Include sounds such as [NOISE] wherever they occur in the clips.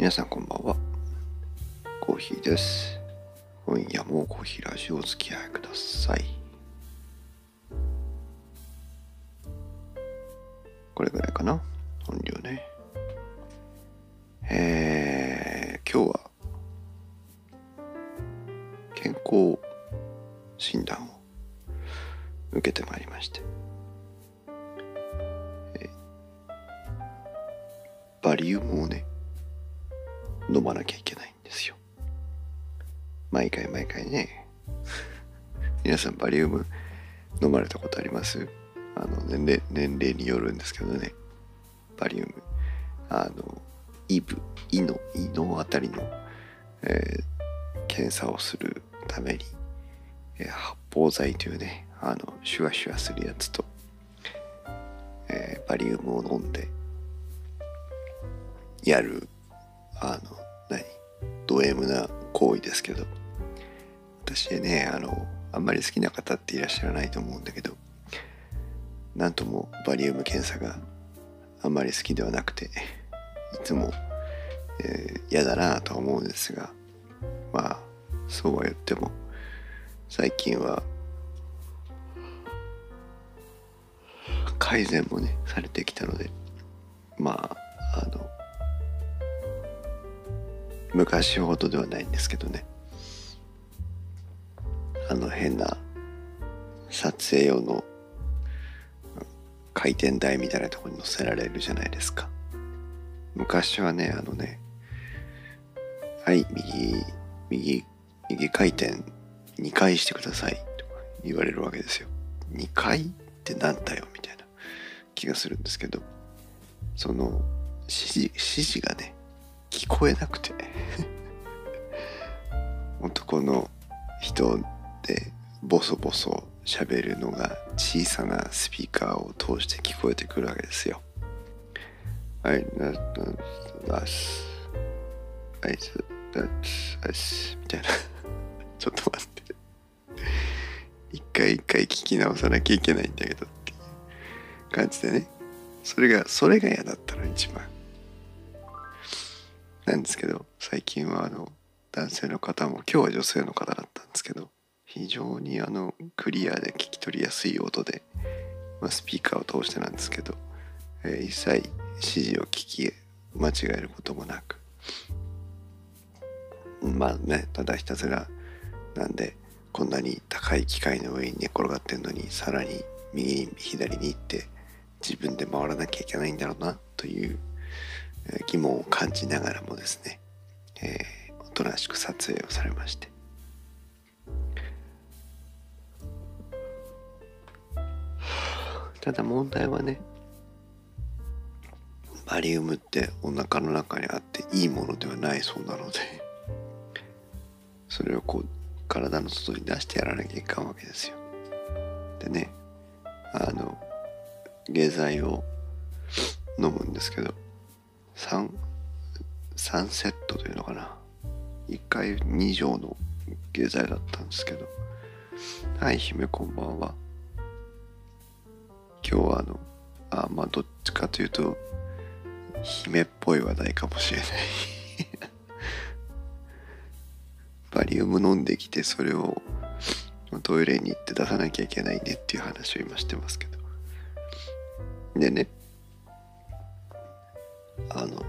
皆さんこんばんは。コーヒーです。今夜もコーヒーラジオお付き合いください。これぐらいかな。バリウム飲まれたことあります？あの年齢年齢によるんですけどね。バリウム。あのイブ胃の胃のあたりの、えー検査をするために、えー発泡剤というねあのシュワシュワするやつと、えーバリウムを飲んでやるあの何？ド M な行為ですけど。私ねあのあんまり好きな方っていらっしゃらないと思うんだけどなんともバリウム検査があんまり好きではなくていつもえー嫌だなとは思うんですがまあそうは言っても最近は改善もねされてきたのでまああの昔ほどではないんですけどね。あの変な撮影用の回転台みたいなとこに乗せられるじゃないですか。昔はねあのねはい右右右回転2回してくださいとか言われるわけですよ。2回ってなんだよみたいな気がするんですけどその指示指示がね聞こえなくて。男の人でボソボソ喋るのが小さなスピーカーを通して聞こえてくるわけですよはい、な、な、だす。はい、す、だす、だす、みたいな。[LAUGHS] ちょっと待って。一回一回聞き直さなきゃいけないんだけどっていう感じでね。それが、それが嫌だったの、一番。なんですけど、最近はあの、男性の方も、今日は女性の方だったんですけど、非常にあの、クリアで聞き取りやすい音で、まあ、スピーカーを通してなんですけど、えー一切指示を聞き間違えることもなく。まあねただひたすらなんでこんなに高い機械の上に寝転がってんのにさらに右に左に行って自分で回らなきゃいけないんだろうなという疑問を感じながらもですね、えーおとなしく撮影をされまして。ただ問題はねバリウムってお腹の中にあっていいものではないそうなので [LAUGHS] それをこう体の外に出してやらなきゃいかんわけですよ。でねあの下剤を飲むんですけど 3, 3セットというのかな。1回2錠の下剤だったんですけどはい姫こんばんは。今日はあのあまあどっちかというと姫っぽい話題かもしれない。[LAUGHS] バリウム飲んできてそれをトイレに行って出さなきゃいけないねっていう話を今してますけど。でねあの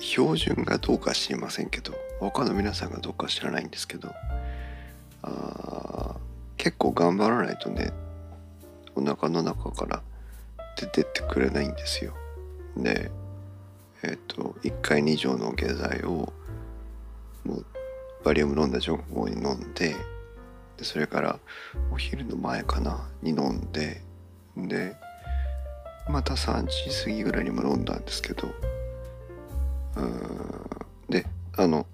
標準がどうか知りませんけど他の皆さんがどうか知らないんですけどあ結構頑張らないとねお腹の中から出てってくれないんですよ。でえっ、と1回2錠の下剤をもうバリウム飲んだ直後に飲んででそれからお昼の前かなに飲んででまた3時過ぎぐらいにも飲んだんですけどうんであの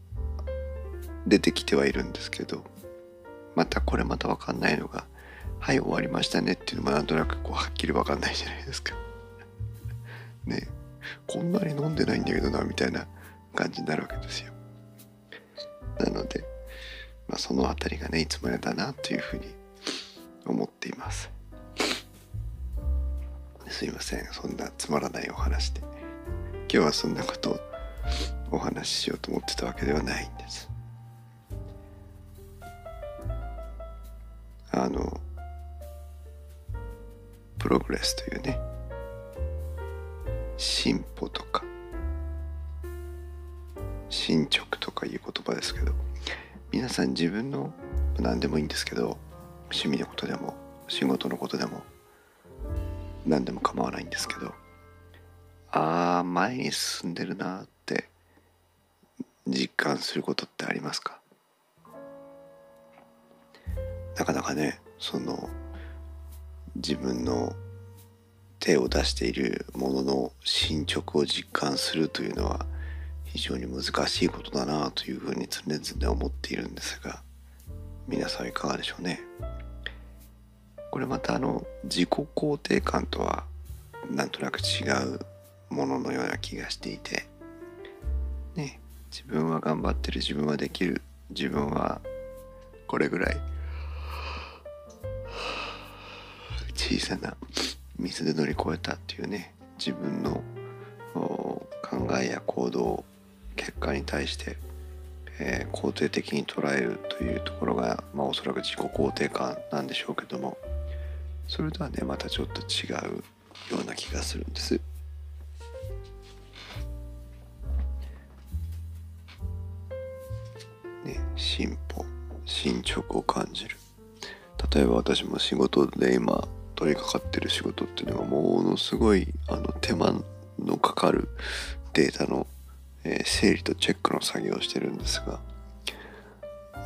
出てきてはいるんですけどまたこれまた分かんないのが「はい終わりましたね」っていうのもなんとなくこうはっきり分かんないじゃないですか。[LAUGHS] ねこんなに飲んでないんだけどなみたいな感じになるわけですよ。なので、まあ、そのあたりがねいつもやだなというふうに思っています。すいませんそんなつまらないお話で今日はそんなことをお話ししようと思ってたわけではないんですあのプログレスというね進歩とか進捗とかいう言葉ですけど皆さん自分の何でもいいんですけど趣味のことでも仕事のことでも何でも構わないんですけどああ前に進んでるなって実感することってありますか？なかなかねその自分の手を出しているものの進捗を実感するというのは非常に難しいことだなというふうに常々思っているんですが皆さんいかがでしょうね。これまたあの自己肯定感とはなんとなく違うもののような気がしていてね自分は頑張ってる自分はできる自分はこれぐらい小さな水で乗り越えたっていうね自分の考えや行動結果に対して、えー、肯定的に捉えるというところが、まあ、おそらく自己肯定感なんでしょうけどもそれとはねまたちょっと違うような気がするんです。ね、進歩進捗を感じる例えば私も仕事で今取り掛かってる仕事っていうのがものすごいあの手間のかかるデータの、えー、整理とチェックの作業をしてるんですが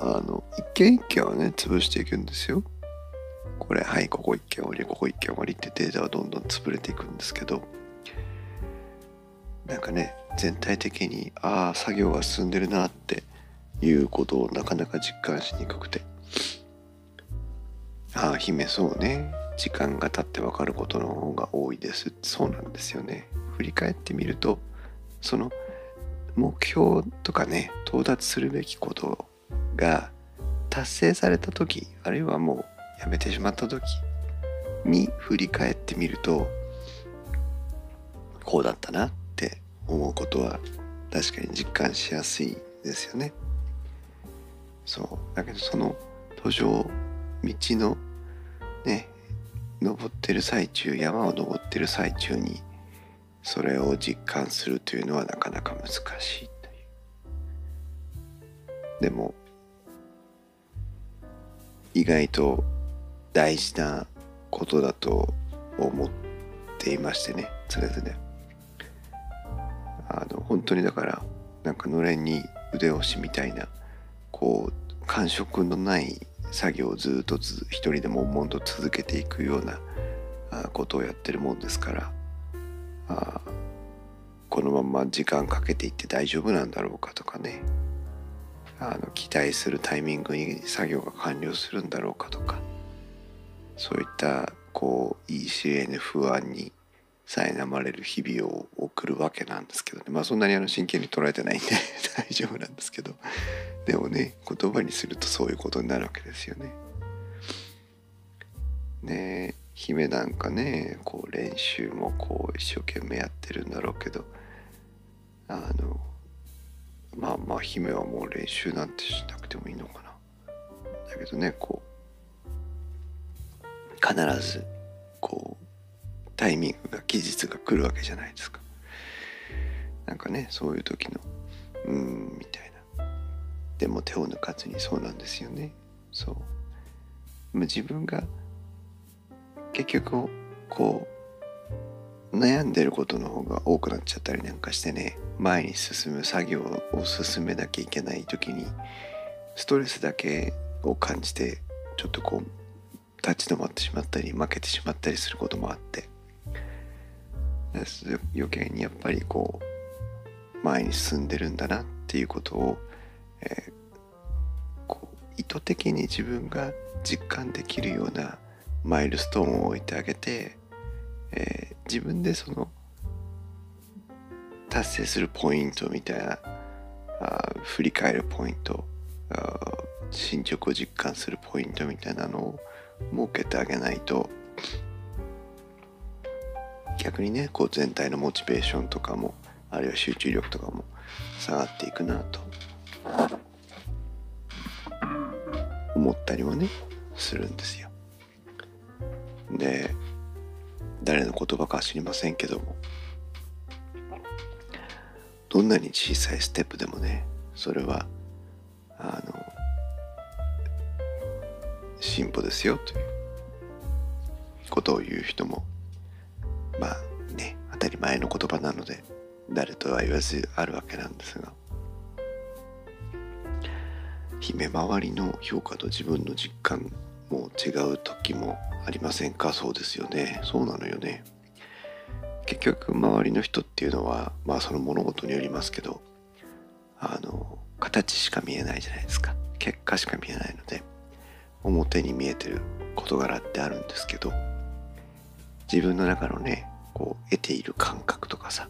あの一件一件はね潰していくんですよ。これはいここ一件終わりここ一件終わりってデータはどんどん潰れていくんですけどなんかね全体的にああ作業が進んでるなっていうことをなかなか実感しにくくて。ああ姫そうね。時間が経って分かることの方が多いです。そうなんですよね。振り返ってみるとその目標とかね到達するべきことが達成された時あるいはもうやめてしまった時に振り返ってみるとこうだったなって思うことは確かに実感しやすいですよね。そう。だけどその途上道のね登ってる最中山を登ってる最中にそれを実感するというのはなかなか難しいという。でも意外と大事なことだと思っていましてね常々。あの本当にだからなんかのれんに腕押しみたいなこう感触のない作業をずっと一人で悶々と続けていくようなことをやってるもんですからあこのまま時間かけていって大丈夫なんだろうかとかねあの期待するタイミングに作業が完了するんだろうかとかそういったこう ECN 不安に苛まれる日々を送るわけなんですけどね。まあそんなにあの真剣に捉えてないんで [LAUGHS] 大丈夫なんですけど。でもね言葉にするとそういうことになるわけですよね。ね姫なんかねこう練習もこう一生懸命やってるんだろうけどあのまあまあ姫はもう練習なんてしなくてもいいのかな。だけどねこう必ずこうタイミングが期日が来るわけじゃないですか。なんかねそういう時のうんみたいなでも手を抜かずにそうなんですよね。そう。自分が結局こう悩んでることの方が多くなっちゃったりなんかしてね前に進む作業を進めなきゃいけない時にストレスだけを感じてちょっとこう立ち止まってしまったり負けてしまったりすることもあって。余計にやっぱりこう前に進んでるんだなっていうことを、えー、こう意図的に自分が実感できるようなマイルストーンを置いてあげて、えー、自分でその達成するポイントみたいなあ振り返るポイント進捗を実感するポイントみたいなのを設けてあげないと逆にねこう全体のモチベーションとかもあるいは集中力とかも下がっていくなと思ったりもねするんですよ。で誰の言葉か知りませんけどもどんなに小さいステップでもねそれはあの進歩ですよということを言う人もまあね当たり前の言葉なので誰とは言わずあるわけなんですが姫周りの評価と自分の実感も違う時もありませんか？そうですよね。そうなのよね。結局周りの人っていうのはまあその物事によりますけどあの形しか見えないじゃないですか。結果しか見えないので表に見えてる事柄ってあるんですけど自分の中のねこう得ている感覚とかさ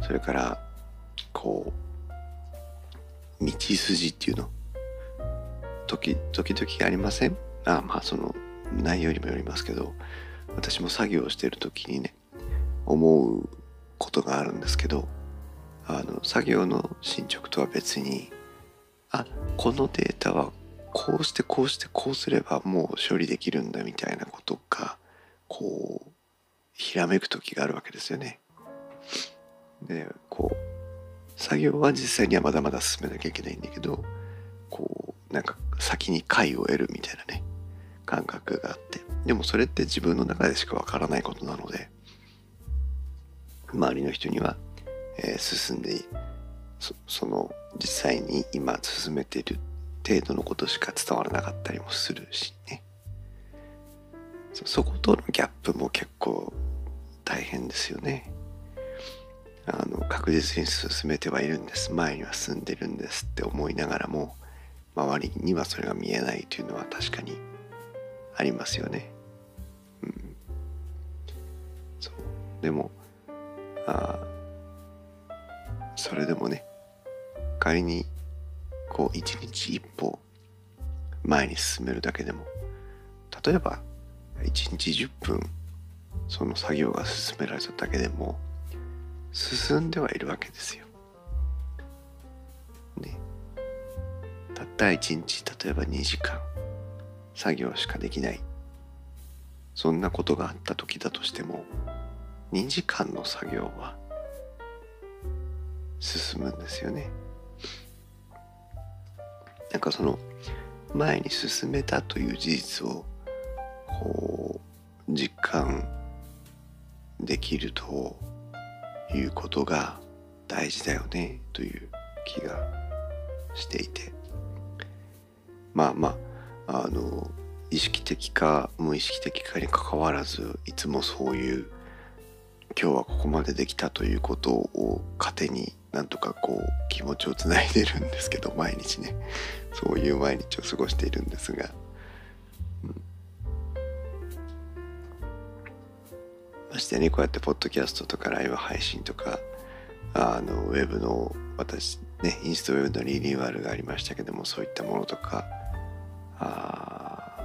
それからこう道筋っていうの時時々ありません？あまあその内容にもよりますけど私も作業をしている時にね思うことがあるんですけどあの作業の進捗とは別にあこのデータはこうしてこうしてこうすればもう処理できるんだみたいなことがこうひらめく時があるわけですよね。でこう作業は実際にはまだまだ進めなきゃいけないんだけどこうなんか先に解を得るみたいなね感覚があって。でもそれって自分の中でしかわからないことなので周りの人には、えー、進んでそその実際に今進めてる程度のことしか伝わらなかったりもするしね。そことのギャップも結構大変ですよね。あの確実に進めてはいるんです。前には進んでるんですって思いながらも周りにはそれが見えないというのは確かにありますよね。うん、そうでもあそれでもね仮にこう一日一歩前に進めるだけでも例えば一日10分その作業が進められただけでも進んではいるわけですよ。ね。たった一日例えば2時間作業しかできない。そんなことがあった時だとしても2時間の作業は進むんですよね。なんかその前に進めたという事実をこう実感できるということが大事だよねという気がしていて。まあまああの意識的か無意識的かにかかわらずいつもそういう今日はここまでできたということを糧になんとかこう気持ちをつないでるんですけど毎日ね。そういう毎日を過ごしているんですが、うん、ましてねこうやってポッドキャストとかライブ配信とかあのウェブの私ねインストウェブのリニューアルがありましたけどもそういったものとかあ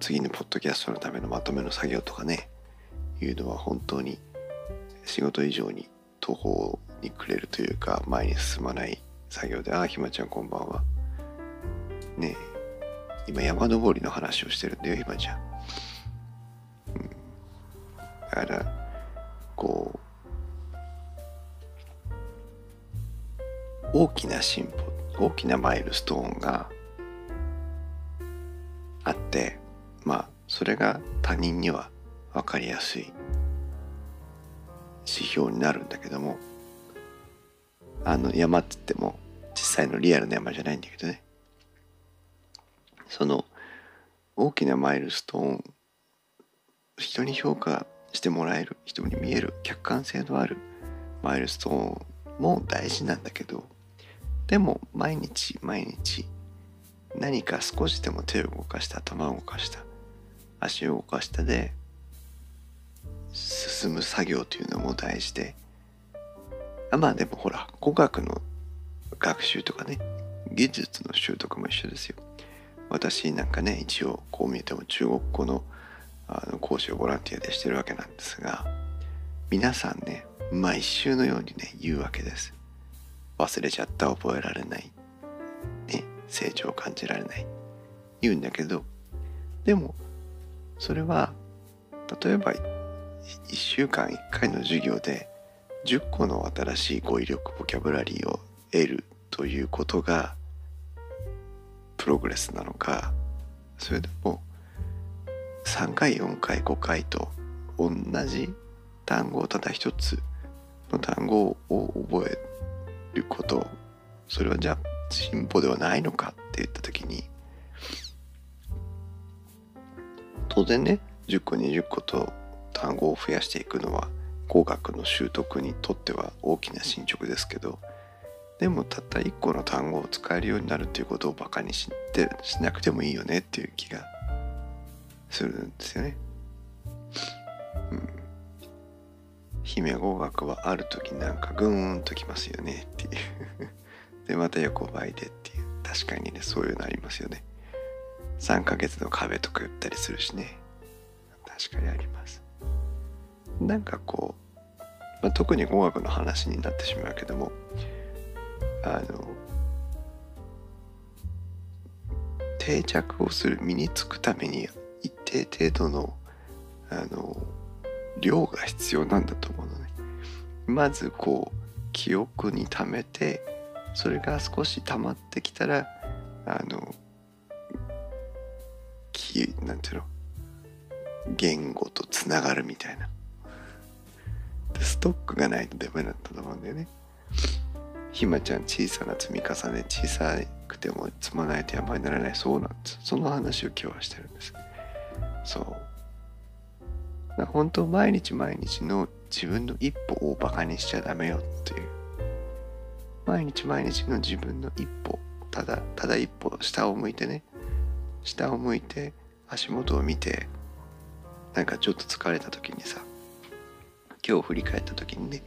次のポッドキャストのためのまとめの作業とかね。いうのは本当に仕事以上に途方に暮れるというか前に進まない作業でああひまちゃんこんばんはね今山登りの話をしてるんだよひまちゃん、うん、だからこう大きな進歩大きなマイルストーンがあってまあそれが他人には分かりやすい指標になるんだけどもあの山って言っても実際のリアルな山じゃないんだけどね。その大きなマイルストーン人に評価してもらえる人に見える客観性のあるマイルストーンも大事なんだけどでも毎日毎日何か少しでも手を動かした頭を動かした足を動かしたで進む作業というのも大事で。まあでもほら語学の学習とかね技術の習得も一緒ですよ。私なんかね一応こう見えても中国語のあの講師をボランティアでしてるわけなんですが皆さんね毎週のようにね言うわけです。忘れちゃった覚えられない。成長を感じられない。言うんだけどでもそれは例えば1週間1回の授業で10個の新しい語彙力ボキャブラリーを得るということがプログレスなのかそれでも3回4回5回と同じ単語をただ一つの単語を覚えることそれはじゃあ進歩ではないのかって言った時に当然ね10個20個と単語を増やしていくのは語学の習得にとっては大きな進捗ですけどでもたった1個の単語を使えるようになるっていうことをバカにしてしなくてもいいよねっていう気がするんですよね。うん。姫語学はある時なんかグーンときますよねっていうでまた横ばいでっていう。確かにねそういうのありますよね。3ヶ月の壁とか言ったりするしね。確かにあります。なんかこう、まあ、特に語学の話になってしまうけどもあの定着をする身につくために一定程度のあの量が必要なんだと思うのね。まずこう記憶に溜めてそれが少し溜まってきたらあのきなんていうの？言語とつながるみたいな。ストックがないとダメだったと思うんだよね。ひまちゃん小さな積み重ね小さくても積まないと山にならない。そうなんです。その話を今日はしてるんです。そう。本当毎日毎日の自分の一歩をバカにしちゃダメよっていう。毎日毎日の自分の一歩ただただ一歩下を向いてね下を向いて足元を見てなんかちょっと疲れた時にさ今日振り返った時にね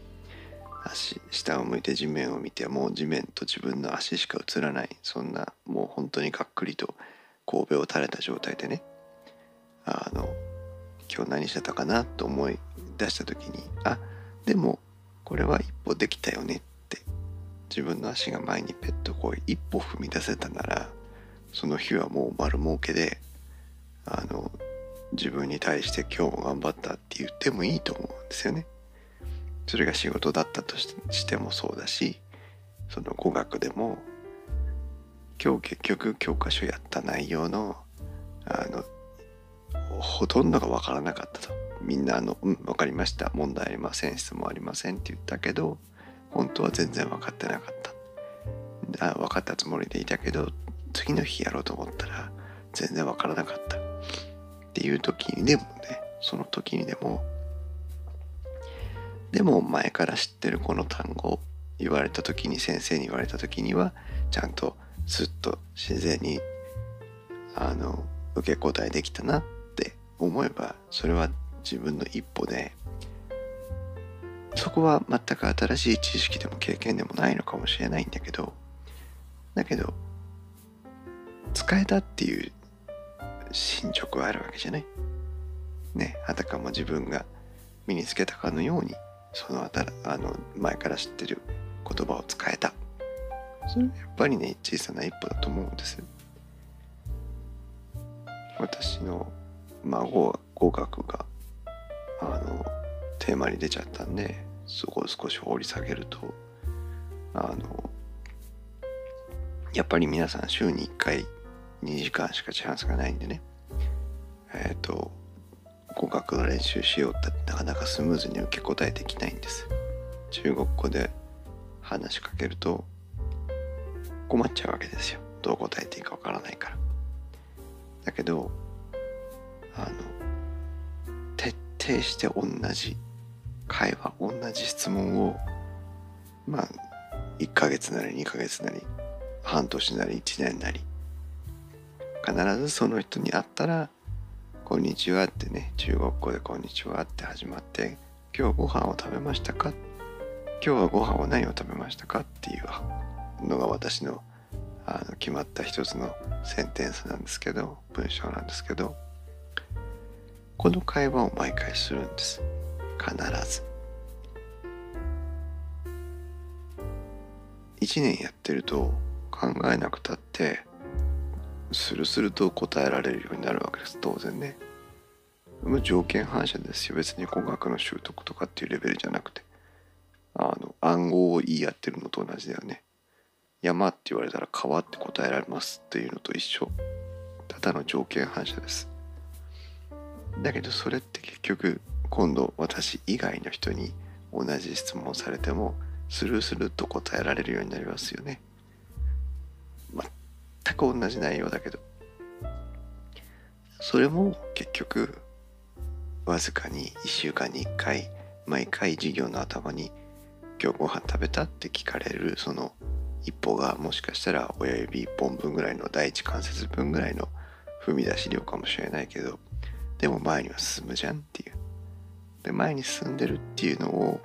足下を向いて地面を見てもう地面と自分の足しか映らないそんなもう本当にがっくりと神戸を垂れた状態でねあの今日何してたかなと思い出した時にあでもこれは一歩できたよね自分の足が前にペットこう一歩踏み出せたならその日はもう丸儲けであの自分に対して今日も頑張ったって言ってもいいと思うんですよね。それが仕事だったとしてもそうだしその語学でも今日結局教科書やった内容のあのほとんどが分からなかったと。みんなあの「うん分かりました。問題ありません。質問ありません」って言ったけど本当は全然分かってなかった。あ分かったつもりでいたけど次の日やろうと思ったら全然分からなかった。っていう時にでもねその時にでもでも前から知ってるこの単語言われた時に先生に言われた時にはちゃんとスッと自然にあの受け答えできたなって思えばそれは自分の一歩でそこは全く新しい知識でも経験でもないのかもしれないんだけどだけど使えたっていう進捗はあるわけじゃない？ねあたかも自分が身につけたかのようにそのあたあの前から知ってる言葉を使えた。それはやっぱりね小さな一歩だと思うんです私の孫は語学があのテーマに出ちゃったんでそこを少し掘り下げるとあのやっぱり皆さん週に1回2時間しかチャンスがないんでね。えっ、ー、と語学の練習しようってなかなかスムーズに受け答えできないんです。中国語で話しかけると困っちゃうわけですよ。どう答えていいかわからないから。だけどあの徹底して同じ会話同じ質問をまあ1ヶ月なり2ヶ月なり半年なり1年なり必ずその人に会ったら「こんにちは」ってね中国語で「こんにちは」って始まって「今日ご飯を食べましたか?」「今日はご飯は何を食べましたか?」っていうのが私のあの決まった一つのセンテンスなんですけど文章なんですけどこの会話を毎回するんです必ず。1年やってると考えなくたってスルスルと答えられるようになるわけです。当然ね。条件反射ですよ。別に語学の習得とかっていうレベルじゃなくて。あの暗号を言い合ってるのと同じだよね。山って言われたら川って答えられますっていうのと一緒。ただの条件反射です。だけどそれって結局今度私以外の人に同じ質問されてもスルースルーと答えられるようになりますよね全く同じ内容だけどそれも結局わずかに1週間に1回毎回授業の頭に「今日ご飯食べた?」って聞かれるその一歩がもしかしたら親指1本分ぐらいの第一関節分ぐらいの踏み出し量かもしれないけどでも前には進むじゃんっていうで前に進んでるっていうのを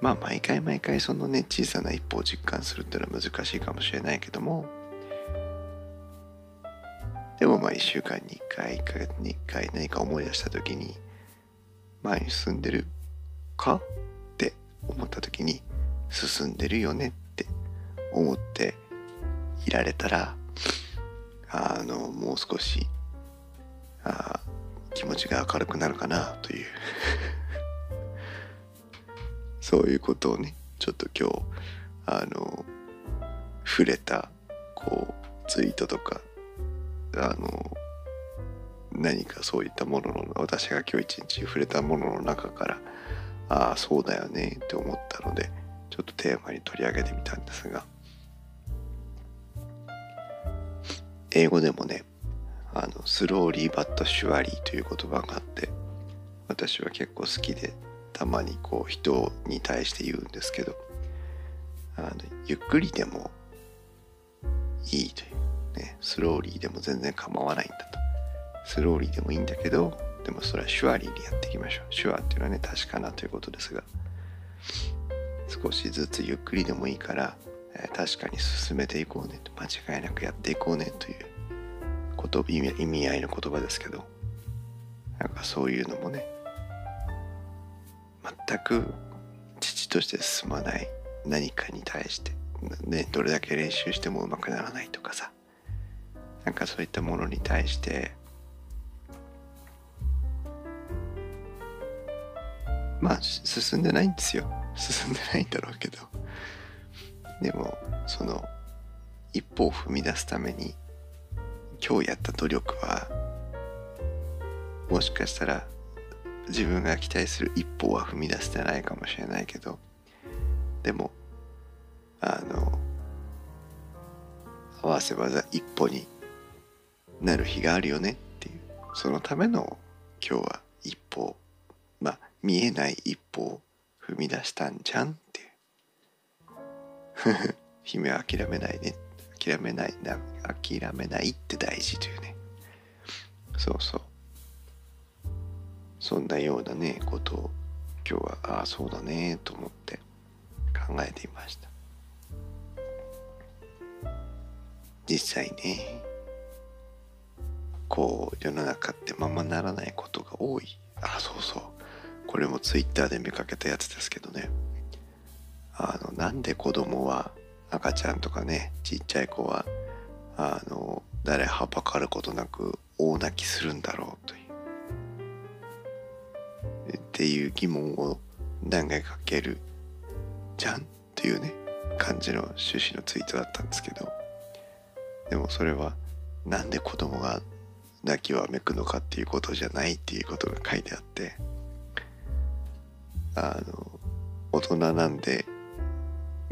まあ毎回毎回そのね小さな一歩を実感するっていうのは難しいかもしれないけどもでもまあ1週間に1回1ヶ月に1回何か思い出した時に前に進んでるかって思った時に進んでるよねって思っていられたらあのもう少しあ気持ちが明るくなるかなという。[LAUGHS] そういうことをねちょっと今日あの触れたこうツイートとかあの何かそういったものの私が今日一日触れたものの中からああそうだよねって思ったのでちょっとテーマに取り上げてみたんですが英語でもねあのスローリーバットシュワリーという言葉があって私は結構好きでたまにこう人に対して言うんですけどあのゆっくりでもいいというねスローリーでも全然構わないんだと。スローリーでもいいんだけどでもそれはシュワリーでやっていきましょう。シュワっていうのはね確かなということですが少しずつゆっくりでもいいから、えー、確かに進めていこうねと間違いなくやっていこうねということ意味意味合いの言葉ですけどなんかそういうのもね全く父として進まない何かに対して、ね、どれだけ練習してもうまくならないとかさなんかそういったものに対してまあ進んでないんですよ。進んでないんだろうけど。でもその一歩を踏み出すために今日やった努力はもしかしたら自分が期待する一歩は踏み出してないかもしれないけどでもあの合わせ技一歩になる日があるよねっていうそのための今日は一歩まあ見えない一歩を踏み出したんじゃんっていう。[LAUGHS] 姫は諦めないね。諦めないな諦めないって大事というね。そうそう。そんなようなねことを今日はああそうだねと思って考えていました。実際ねこう世の中ってままならないことが多い。あそうそう。これもツイッターで見かけたやつですけどね。あのなんで子供は赤ちゃんとかねちっちゃい子はあの誰はばかることなく大泣きするんだろうという。っていう疑問を何回かけるじゃんっていうね感じの趣旨のツイートだったんですけど。でもそれはなんで子供が泣きわめくのかっていうことじゃないっていうことが書いてあって。あの大人なんで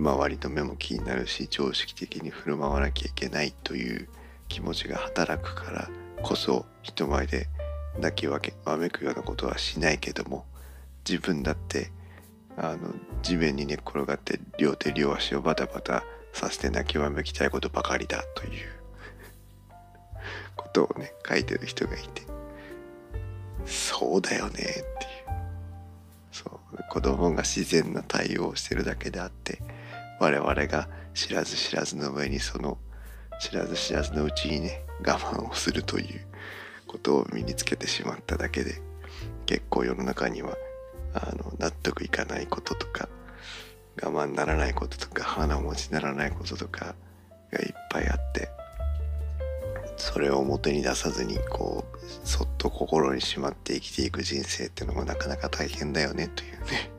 周りの目も気になるし常識的に振る舞わなきゃいけないという気持ちが働くからこそ人前で泣きわけわめくようなことはしないけども自分だってあの地面に寝っ転がって両手両足をバタバタさせて泣きわめきたいことばかりだという [LAUGHS] ことをね書いてる人がいてそうだよねっていう。そう。子供が自然な対応をしてるだけであって我々が知らず知らずの上にその知らず知らずのうちにね我慢をするということを身につけてしまっただけで結構世の中にはあの納得いかないこととか我慢ならないこととか鼻持ちならないこととかがいっぱいあってそれを表に出さずにこうそっと心にしまって生きていく人生ってのもなかなか大変だよねというね。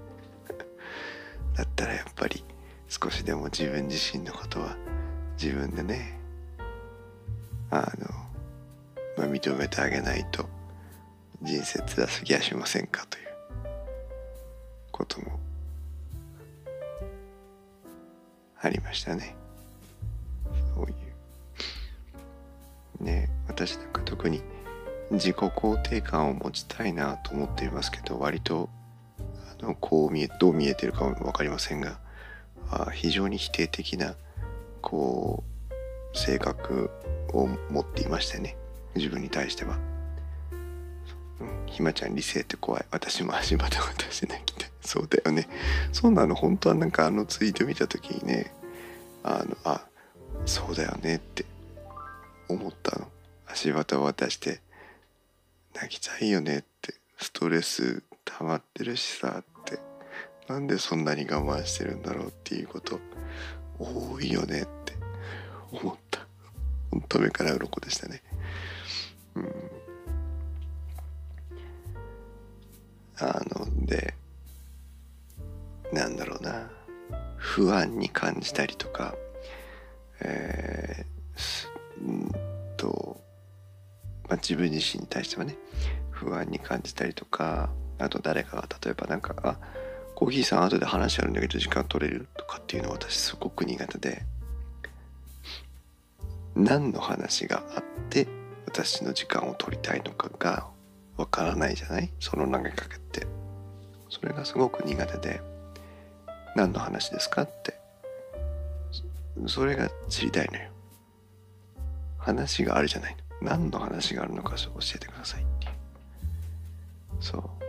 だったらやっぱり少しでも自分自身のことは自分でねあの、まあ、認めてあげないと人生辛すぎやしませんかということもありましたね。そういう。ね私なんか特に自己肯定感を持ちたいなと思っていますけど割とあのこう見えどう見えてるかも分かりませんが非常に否定的なこう性格を持っていましてね。自分に対しては。うん、ひまちゃん理性って怖い。私も足場で私泣きたいそうだよね。そうなの本当はなんかあのツイート見た時にねあのあそうだよねって思ったの。足場を渡して泣きたいよねってストレス溜まってるしさなんでそんなに我慢してるんだろうっていうこと多いよねって。思った。本当目から鱗でしたね。うん。あのでなんだろうな。不安に感じたりとかえー、うんとまあ、自分自身に対してはね不安に感じたりとかあと誰かが例えばなんか「あコーヒーさん後で話あるんだけど時間取れる?」とかっていうのは私すごく苦手で。何の話があって私の時間を取りたいのかがわからないじゃない？その投げかけって。それがすごく苦手で。何の話ですかって。それが知りたいのよ。話があるじゃない。何の話があるのか教えてくださいっていう。そう。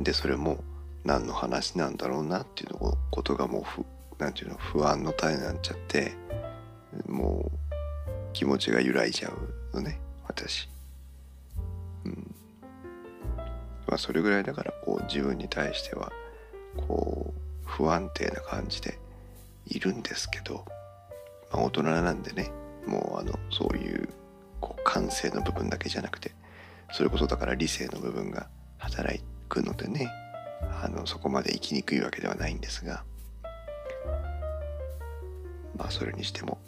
でそれも何の話なんだろうなっていうのことがもうふなんていうの不安の種になっちゃってもう気持ちが揺らいじゃうのね私。うん。まあそれぐらいだからこう自分に対してはこう不安定な感じでいるんですけど、まあ、大人なんでねもうあのそういうこう感性の部分だけじゃなくてそれこそだから理性の部分が働いてくのでねあのそこまで生きにくいわけではないんですが。まあそれにしても。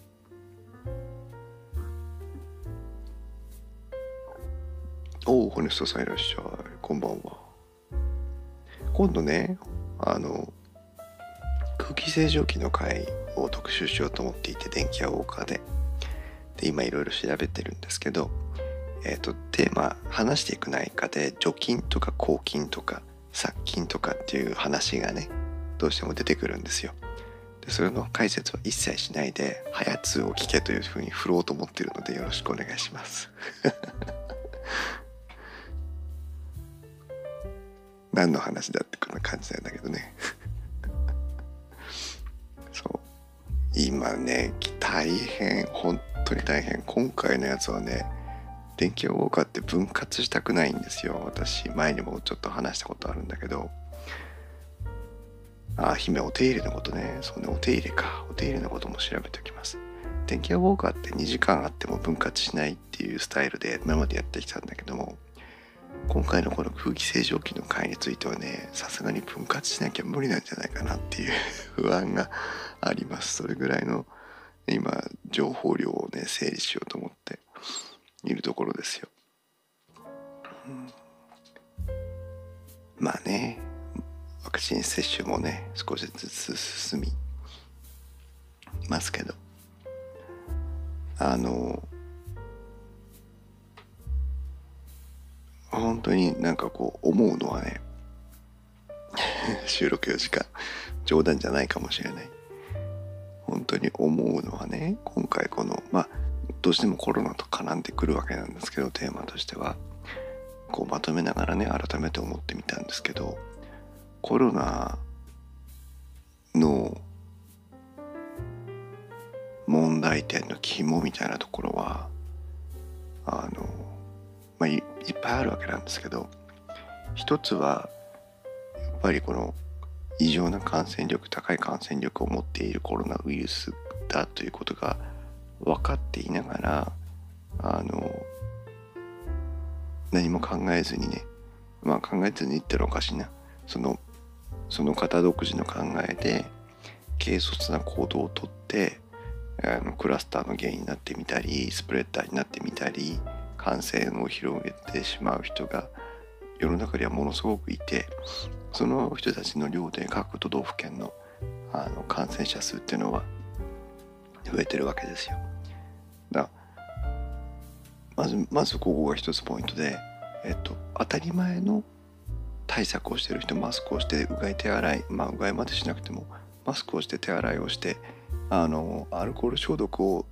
おおホネストさんいらっしゃい。こんばんは。今度ねあの空気清浄機の回を特集しようと思っていて電気屋ウォーカーで。で今いろいろ調べてるんですけど、え、ー、とテーマ話していく内科で除菌とか抗菌とか殺菌とかっていう話がねどうしても出てくるんですよ。でそれの解説は一切しないで「はやつを聞け」というふうに振ろうと思ってるのでよろしくお願いします。[LAUGHS] 何の話だってこんな感じなんだけどね。[LAUGHS] そう今ね大変本当に大変今回のやつはね電気ウォーカーって分割したくないんですよ。私前にもちょっと話したことあるんだけど。あ姫お手入れのことね。そうねお手入れか。お手入れのことも調べておきます。電気ウォーカーって2時間あっても分割しないっていうスタイルで今までやってきたんだけども今回のこの空気清浄機の回についてはねさすがに分割しなきゃ無理なんじゃないかなっていう [LAUGHS] 不安があります。それぐらいの今情報量をね整理しようと思って。いるところですよ、まあね。ワクチン接種もね少しずつ進みますけど。あの本当になんかこう思うのはね [LAUGHS] 収録4時間冗談じゃないかもしれない。本当に思うのはね今回このまあどうしてもコロナと絡んでくるわけなんですけどテーマとしては。こうまとめながらね改めて思ってみたんですけどコロナの問題点の肝みたいなところはあの、まあ、いっぱいあるわけなんですけど一つはやっぱりこの異常な感染力高い感染力を持っているコロナウイルスだということが分かっていながらあの何も考えずにねまあ考えずに言ってるおかしいな。そのその方独自の考えで軽率な行動をとってあのクラスターの原因になってみたりスプレッダーになってみたり感染を広げてしまう人が世の中にはものすごくいてその人たちの量で各都道府県のあの感染者数っていうのは増えてるわけですよ。だまずまずここが一つポイントで、えっと、当たり前の対策をしてる人マスクをしてうがい手洗いまあうがいまでしなくてもマスクをして手洗いをしてあのアルコール消毒を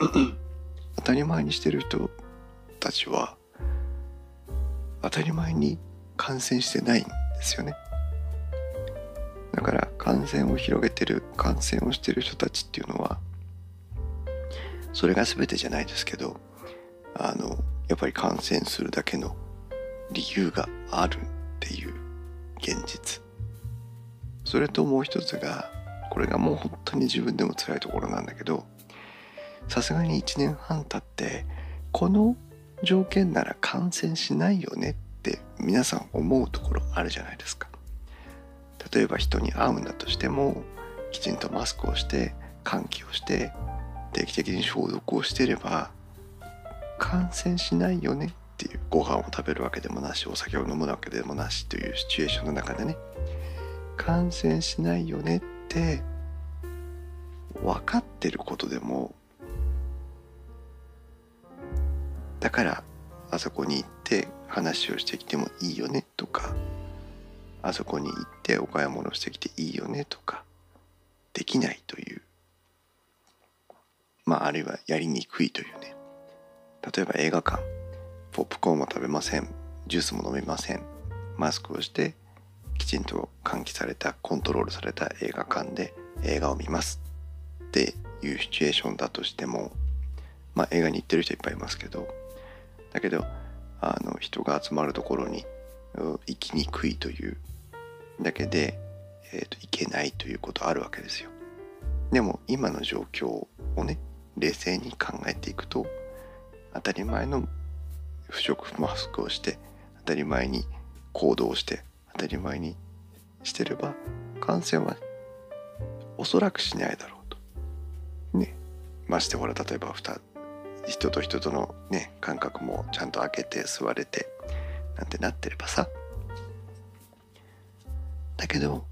[CLEARS THROAT] 当たり前にしてる人たちは当たり前に感染してないんですよねだから感染を広げてる感染をしてる人たちっていうのはそれが全てじゃないですけどあのやっぱり感染するだけの理由があるっていう現実。それともう一つがこれがもう本当に自分でも辛いところなんだけどさすがに1年半経ってこの条件なら感染しないよねって皆さん思うところあるじゃないですか。例えば人に会うんだとしてもきちんとマスクをして換気をして定期的に消毒をしてれば感染しないよねっていうご飯を食べるわけでもなしお酒を飲むわけでもなしというシチュエーションの中でね。感染しないよねって分かってることでもだからあそこに行って話をしてきてもいいよねとかあそこに行ってお買い物してきていいよねとかできないという。まああるいはやりにくいというね。例えば映画館。ポップコーンも食べません。ジュースも飲めません。マスクをしてきちんと換気されたコントロールされた映画館で映画を見ますっていうシチュエーションだとしてもまあ映画に行ってる人いっぱいいますけどだけどあの人が集まるところに行きにくいというだけで、えーと、行けないということあるわけですよ。でも今の状況をね冷静に考えていくと当たり前の不織マスクをして当たり前に行動して当たり前にしてれば感染はおそらくしないだろうと。ね。ましてほら例えば人と人とのね感覚もちゃんと開けて座れてなんてなってればさだけど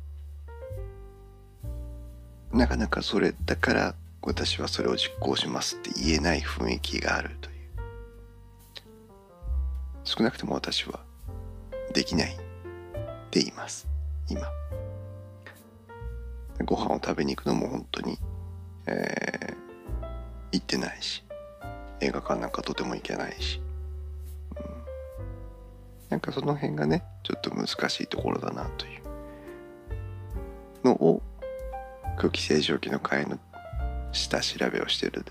なかなかそれだから私はそれを実行しますって言えない雰囲気があるという。少なくとも私はできないって言います。今。ご飯を食べに行くのも本当に、えー、行ってないし。映画館なんかとても行けないし、うん、なんかその辺がねちょっと難しいところだなという。のを空気清浄機の会の下調べをしてる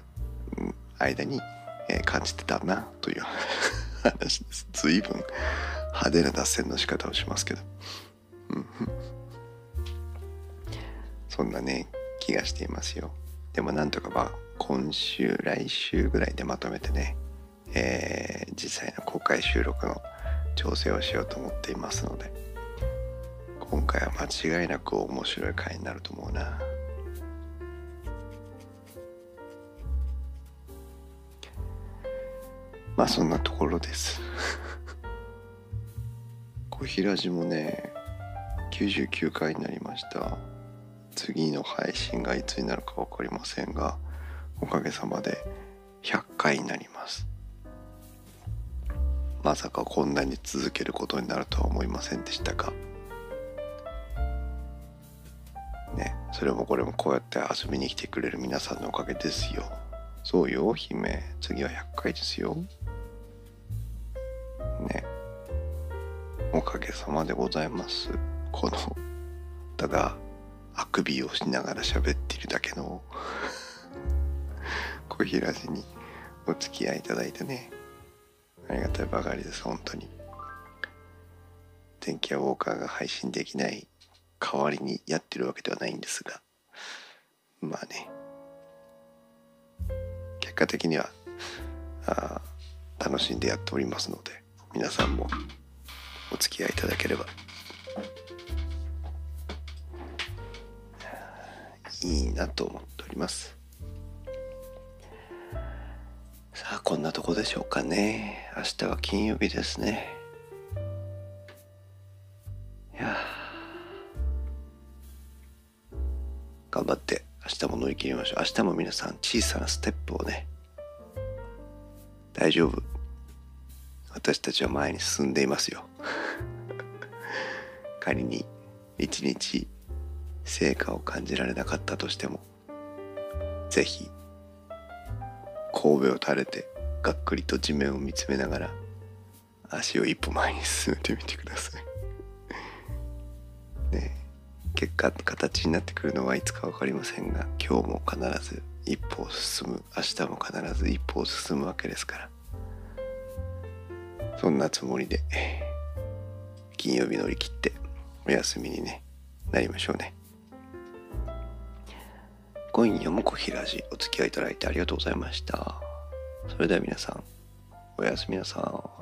間に、えー、感じてたなという [LAUGHS] 話です。随分派手な脱線の仕方をしますけど。そんなね、気がしていますよ。でもなんとかまあ今週来週ぐらいでまとめてね、えー、実際の公開収録の調整をしようと思っていますので今回は間違いなく面白い回になると思うなまあそんなところです。[LAUGHS] 小平寺もね99回になりました。次の配信がいつになるか分かりませんがおかげさまで100回になります。まさかこんなに続けることになるとは思いませんでしたが。ねそれもこれもこうやって遊びに来てくれる皆さんのおかげですよ。そうよ姫。次は100回ですよ。ね。おかげさまでございます。このただあくびをしながら喋っているだけの [LAUGHS] 小平寺にお付き合いいただいてね。ありがたいばかりです本当に。電気屋ウォーカーが配信できない代わりにやってるわけではないんですが。まあね。結果的にはあ楽しんでやっておりますので皆さんもお付き合いいただければ。いいなと思っております。さあこんなとこでしょうかね。明日は金曜日ですね。いや頑張って。明日も乗り切りましょう。明日も皆さん小さなステップをね大丈夫。私たちは前に進んでいますよ。[LAUGHS] 仮に一日成果を感じられなかったとしてもぜひ神戸を垂れてがっくりと地面を見つめながら足を一歩前に進めてみてください。ね結果形になってくるのはいつか分かりませんが今日も必ず一歩を進む明日も必ず一歩を進むわけですから。そんなつもりで金曜日乗り切ってお休みに、ね、なりましょうね。今夜も小平寺お付き合いいただいてありがとうございました。それでは皆さんおやすみなさい。